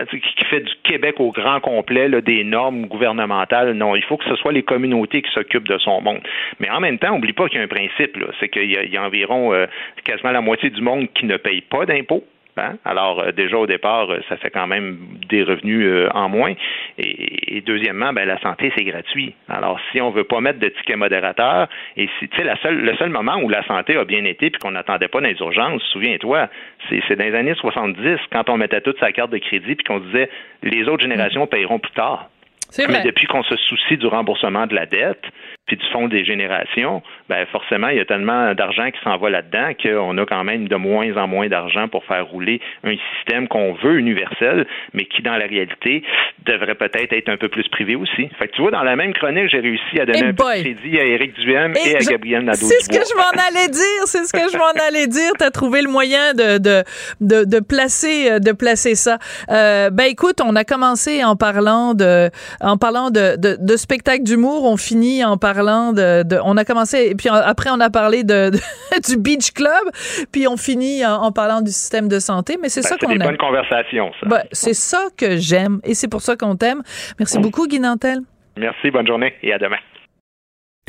Speaker 11: euh, qui qui fait du Québec au grand complet, là, des normes gouvernementales. Non, il faut que ce soit les communautés qui s'occupent de son monde. Mais en même temps, oublie pas qu'il y a un principe, c'est qu'il y, y a environ euh, quasiment la moitié du monde qui ne paye pas d'impôts. Hein? Alors, euh, déjà au départ, euh, ça fait quand même des revenus euh, en moins. Et, et deuxièmement, ben, la santé, c'est gratuit. Alors, si on veut pas mettre de tickets modérateurs, et si, tu sais, le seul moment où la santé a bien été puis qu'on n'attendait pas dans les urgences, souviens-toi, c'est, dans les années 70, quand on mettait toute sa carte de crédit puis qu'on disait les autres générations payeront plus tard. Mais depuis qu'on se soucie du remboursement de la dette, puis du fonds des générations, ben forcément, il y a tellement d'argent qui s'en va là-dedans qu'on a quand même de moins en moins d'argent pour faire rouler un système qu'on veut universel, mais qui, dans la réalité, devrait peut-être être un peu plus privé aussi. Fait que tu vois, dans la même chronique, j'ai réussi à donner
Speaker 3: Eh
Speaker 11: un peu de crédit à Éric Duhem et, à
Speaker 3: je-
Speaker 11: Gabriel Nadeau-Dubois.
Speaker 3: C'est ce que je m'en allais dire, c'est ce que je m'en allais dire. T'as trouvé le moyen de, de, de, de placer, de placer ça. Euh, ben écoute, on a commencé en parlant de, en parlant de, de, de spectacle d'humour, on finit en parlant de, de- on a commencé, et puis après on a parlé de, de- du Beach Club, puis on finit en, en parlant du système de santé, mais c'est
Speaker 11: Ben,
Speaker 3: ça
Speaker 11: c'est
Speaker 3: qu'on aime.
Speaker 11: bonnes conversations, ça.
Speaker 3: Ben, c'est ça que j'aime, et c'est pour ça qu'on t'aime. Merci beaucoup, Guy Nantel.
Speaker 11: Merci, bonne journée et à demain.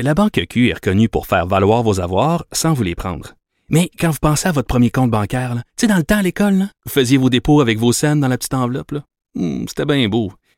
Speaker 6: La Banque Q est reconnue pour faire valoir vos avoirs sans vous les prendre. Mais quand vous pensez à votre premier compte bancaire, tu sais, dans le temps à l'école, là, vous faisiez vos dépôts avec vos scènes dans la petite enveloppe. Hmm, C'était bien beau.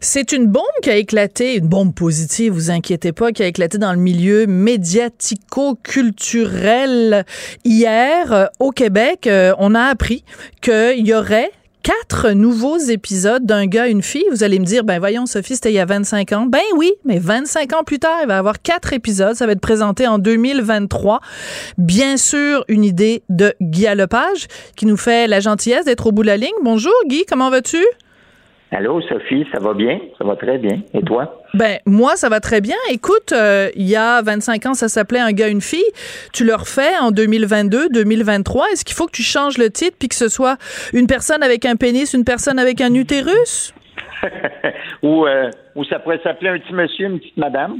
Speaker 3: C'est une bombe qui a éclaté, une bombe positive, vous inquiétez pas, qui a éclaté dans le milieu médiatico-culturel hier euh, au Québec. Euh, on a appris qu'il y aurait quatre nouveaux épisodes d'un gars, une fille. Vous allez me dire, ben voyons, Sophie, c'était il y a 25 ans. Ben oui, mais 25 ans plus tard, il va y avoir quatre épisodes. Ça va être présenté en 2023. Bien sûr, une idée de Guy Lepage, qui nous fait la gentillesse d'être au bout de la ligne. Bonjour, Guy, comment vas-tu?
Speaker 10: Allô, Sophie, ça va bien? Ça va très bien. Et toi?
Speaker 3: Ben, moi, ça va très bien. Écoute, euh, il y a 25 ans, ça s'appelait Un gars, une fille. Tu le refais en 2022, 2023. Est-ce qu'il faut que tu changes le titre puis que ce soit une personne avec un pénis, une personne avec un utérus?
Speaker 10: Ou, euh, ou ça pourrait s'appeler un petit monsieur, une petite madame.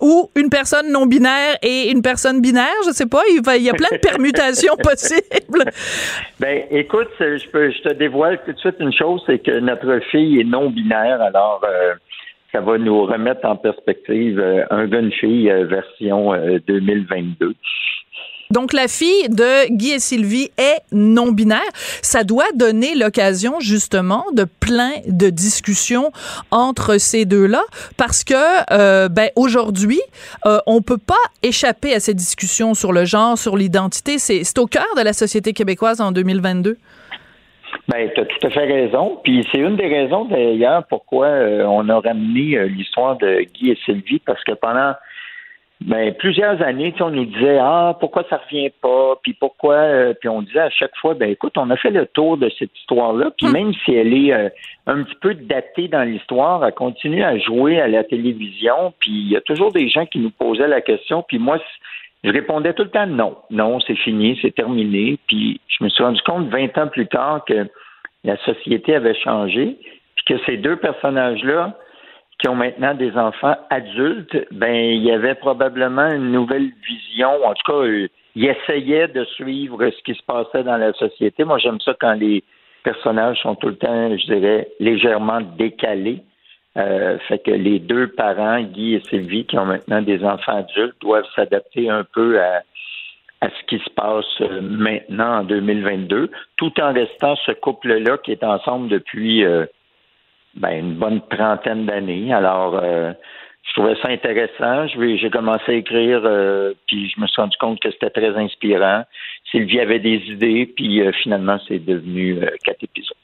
Speaker 3: Ou une personne non binaire et une personne binaire, je sais pas. Il, va- il y a plein de permutations possibles.
Speaker 10: Ben, écoute, je, peux, je te dévoile tout de suite une chose, c'est que notre fille est non binaire, alors euh, ça va nous remettre en perspective euh, un gars, une fille version euh, 2022.
Speaker 3: Donc, la fille de Guy et Sylvie est non-binaire. Ça doit donner l'occasion, justement, de plein de discussions entre ces deux-là, parce que, euh, ben, aujourd'hui, euh, on peut pas échapper à ces discussions sur le genre, sur l'identité. C'est au cœur de la société québécoise en 2022.
Speaker 10: Ben, tu as tout à fait raison. Puis c'est une des raisons d'ailleurs pourquoi euh, on a ramené l'histoire de Guy et Sylvie, parce que pendant ben, plusieurs années, on nous disait Ah, pourquoi ça revient pas? Puis pourquoi euh, puis on disait à chaque fois, ben écoute, on a fait le tour de cette histoire-là, puis même si elle est euh, un petit peu datée dans l'histoire, elle continue à jouer à la télévision, puis il y a toujours des gens qui nous posaient la question, puis moi, je répondais tout le temps non, non, c'est fini, c'est terminé. Puis je me suis rendu compte 20 ans plus tard que la société avait changé, puis que ces deux personnages-là, qui ont maintenant des enfants adultes, ben il y avait probablement une nouvelle vision. En tout cas, euh, ils essayaient de suivre ce qui se passait dans la société. Moi, j'aime ça quand les personnages sont tout le temps, je dirais, légèrement décalés. Euh, fait que les deux parents, Guy et Sylvie, qui ont maintenant des enfants adultes, doivent s'adapter un peu à, à ce qui se passe euh, maintenant en 2022, tout en restant ce couple-là qui est ensemble depuis euh, ben, une bonne trentaine d'années. Alors, euh, je trouvais ça intéressant. J'ai commencé à écrire, euh, puis je me suis rendu compte que c'était très inspirant. Sylvie avait des idées, puis euh, finalement, c'est devenu euh, quatre épisodes.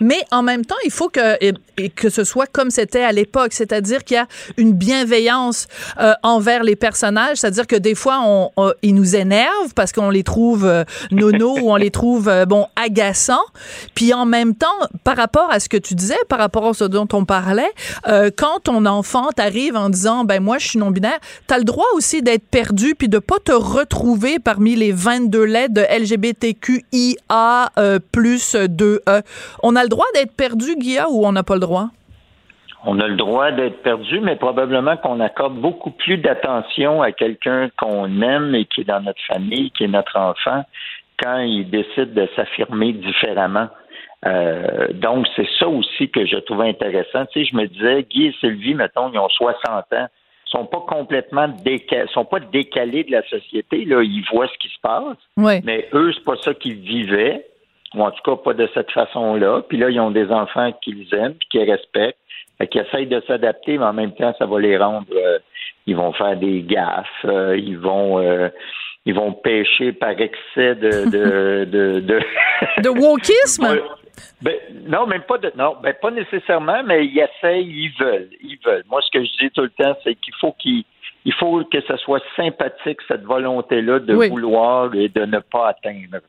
Speaker 3: Mais en même temps, il faut que, et- que ce soit comme c'était à l'époque, c'est-à-dire qu'il y a une bienveillance euh, envers les personnages, c'est-à-dire que des fois, on, on- ils nous énervent parce qu'on les trouve euh, nono ou on les trouve, euh, bon, agaçants. Puis en même temps, par rapport à ce que tu disais, par rapport à ce dont on parlait, euh, quand ton enfant t'arrive en disant, ben moi, je suis non-binaire, t'as le droit aussi d'être perdu puis de pas te retrouver parmi les 22 lettres de LGBTQIA euh, plus 2E. On a le droit d'être perdu, Guilla, ou on n'a pas le droit?
Speaker 10: On a le droit d'être perdu, mais probablement qu'on accorde beaucoup plus d'attention à quelqu'un qu'on aime et qui est dans notre famille, qui est notre enfant, quand il décide de s'affirmer différemment. Euh, donc, c'est ça aussi que je trouvais intéressant. Tu sais, je me disais, Guy et Sylvie, mettons, ils ont 60 ans, sont pas complètement décalés, sont pas décalés de la société. Là, ils voient ce qui se passe. Mais eux, c'est pas ça qu'ils vivaient, ou en tout cas pas de cette façon-là. Puis là, ils ont des enfants qu'ils aiment puis qu'ils respectent, qu'ils essayent de s'adapter, mais en même temps, ça va les rendre. euh, ils vont faire des gaffes, euh, ils vont. euh, ils vont pêcher par excès de de de, de,
Speaker 3: De wokisme?
Speaker 10: Ben, non, même pas de. Non, ben, pas nécessairement, mais ils essayent, ils veulent. Ils veulent. Moi, ce que je dis tout le temps, c'est qu'il faut qu'ils il faut que ce soit sympathique, cette volonté-là de vouloir et de ne pas atteindre.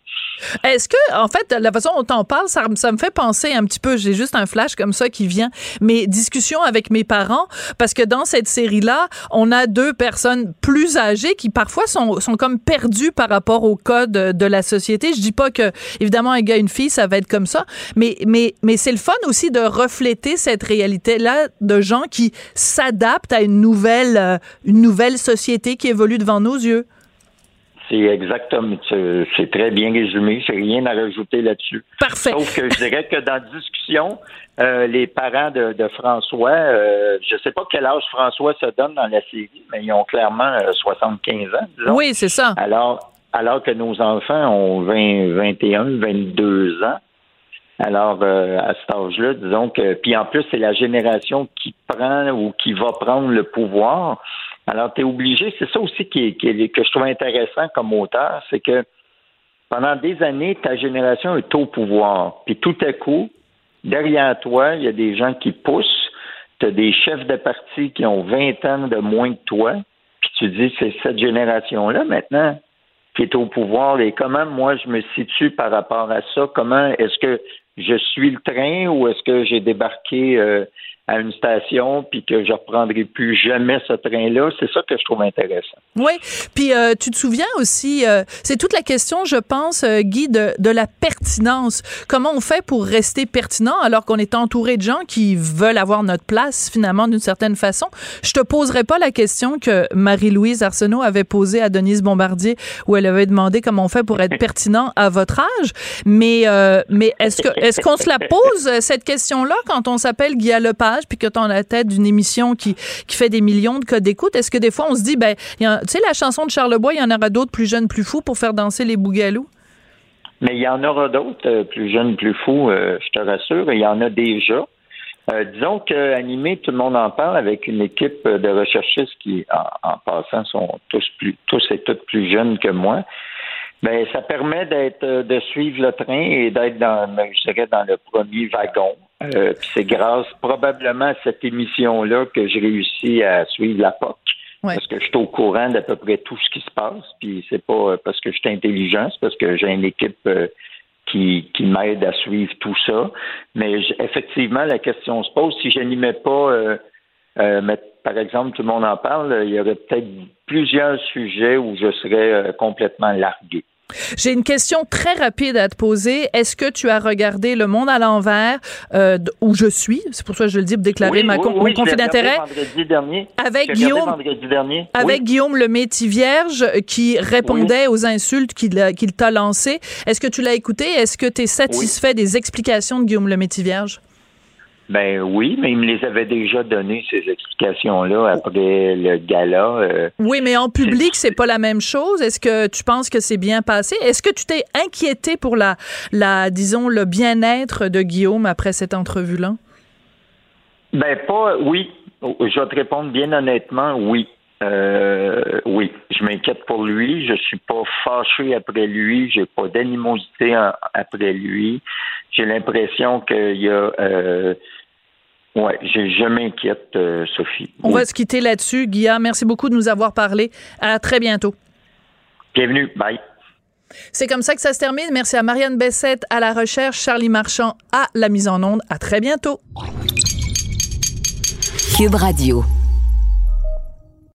Speaker 3: Est-ce que, en fait, la façon dont on parle, ça, ça me fait penser un petit peu, j'ai juste un flash comme ça qui vient, mes discussions avec mes parents, parce que dans cette série-là, on a deux personnes plus âgées qui parfois sont, sont comme perdues par rapport au code de la société. Je dis pas que, évidemment, un gars, une fille, ça va être comme ça, mais, mais, mais c'est le fun aussi de refléter cette réalité-là de gens qui s'adaptent à une nouvelle, euh, une nouvelle société qui évolue devant nos yeux.
Speaker 10: C'est exactement, c'est très bien résumé. J'ai rien à rajouter là-dessus.
Speaker 3: Parfait.
Speaker 10: Sauf que je dirais que dans la discussion, euh, les parents de, François, euh, je sais pas quel âge François se donne dans la série, mais ils ont clairement 75 euh, ans.
Speaker 3: Oui, c'est ça.
Speaker 10: Alors, alors que nos enfants ont 20, 21, 22 ans. Alors, à cet âge-là, disons que, puis en plus, c'est la génération qui prend ou qui va prendre le pouvoir. Alors, tu es obligé, c'est ça aussi qui, que je trouve intéressant comme auteur, c'est que pendant des années, ta génération est au pouvoir. Puis tout à coup, derrière toi, il y a des gens qui poussent. Tu as des chefs de parti qui ont 20 ans de moins que toi. Puis tu dis, c'est cette génération-là maintenant qui est au pouvoir. Et comment moi je me situe par rapport à ça? Comment est-ce que je suis le train ou est-ce que j'ai débarqué euh, à une station puis que je reprendrai plus jamais ce train-là? C'est ça que je trouve intéressant.
Speaker 3: Oui, puis euh, tu te souviens aussi, euh, c'est toute la question, je pense, Guy, de, de, la pertinence. Comment on fait pour rester pertinent alors qu'on est entouré de gens qui veulent avoir notre place finalement d'une certaine façon? Je te poserai pas la question que Marie-Louise Arsenault avait posée à Denise Bombardier où elle avait demandé comment on fait pour être pertinent à votre âge, mais mais est-ce que est-ce qu'on se la pose cette question-là quand on s'appelle Guy Lepage puis que tu as la tête d'une émission qui, qui fait des millions de codes d'écoute, est-ce que des fois on se dit, ben, tu sais, la chanson de Charlebois, il y en aura d'autres plus jeunes, plus fous pour faire danser les bougalous?
Speaker 10: Mais il y en aura d'autres euh, plus jeunes, plus fous, euh, je te rassure. Il y en a déjà. Euh, disons qu'animé, tout le monde en parle avec une équipe de recherchistes qui, en, passant, sont tous plus, tous et toutes plus jeunes que moi. Ben, ça permet d'être, de suivre le train et d'être dans, je dirais, dans le premier wagon. Euh, c'est grâce probablement à cette émission-là que j'ai réussi à suivre la POC. Parce que je suis au courant d'à peu près tout ce qui se passe. Puis c'est pas parce que je suis intelligent, c'est parce que j'ai une équipe euh, qui, qui m'aide à suivre tout ça. Mais effectivement, la question se pose. Si je n'animais pas, euh, euh par exemple, tout le monde en parle, il y aurait peut-être plusieurs sujets où je serais complètement largué.
Speaker 3: J'ai une question très rapide à te poser. Est-ce que tu as regardé Le Monde à l'envers, euh, où je suis, c'est pour ça que je le dis, pour déclarer ma mon conflit d'intérêt, avec Guillaume, avec Guillaume le Vierge, qui répondait aux insultes qu'il t'a lancées. Est-ce que tu l'as écouté? Est-ce que tu es satisfait des explications de Guillaume le Vierge?
Speaker 10: Ben oui, mais il me les avait déjà donné ces explications-là après le gala. Euh.
Speaker 3: oui, mais en public, c'est pas la même chose. Est-ce que tu penses que c'est bien passé? Est-ce que tu t'es inquiété pour la, la, disons, le bien-être de Guillaume après cette entrevue-là?
Speaker 10: Ben pas. Oui, je vais te répondre bien honnêtement. Oui. Euh, oui, je m'inquiète pour lui. Je suis pas fâché après lui. J'ai pas d'animosité après lui. J'ai l'impression qu'il y a euh, oui, je, m'inquiète, euh, Sophie.
Speaker 3: On va se quitter là-dessus. Guillaume, merci beaucoup de nous avoir parlé. À très bientôt.
Speaker 10: Bienvenue. Bye.
Speaker 3: C'est comme ça que ça se termine. Merci à Marianne Bessette à la recherche, Charlie Marchand à la mise en onde. À très bientôt.
Speaker 2: Cube Radio.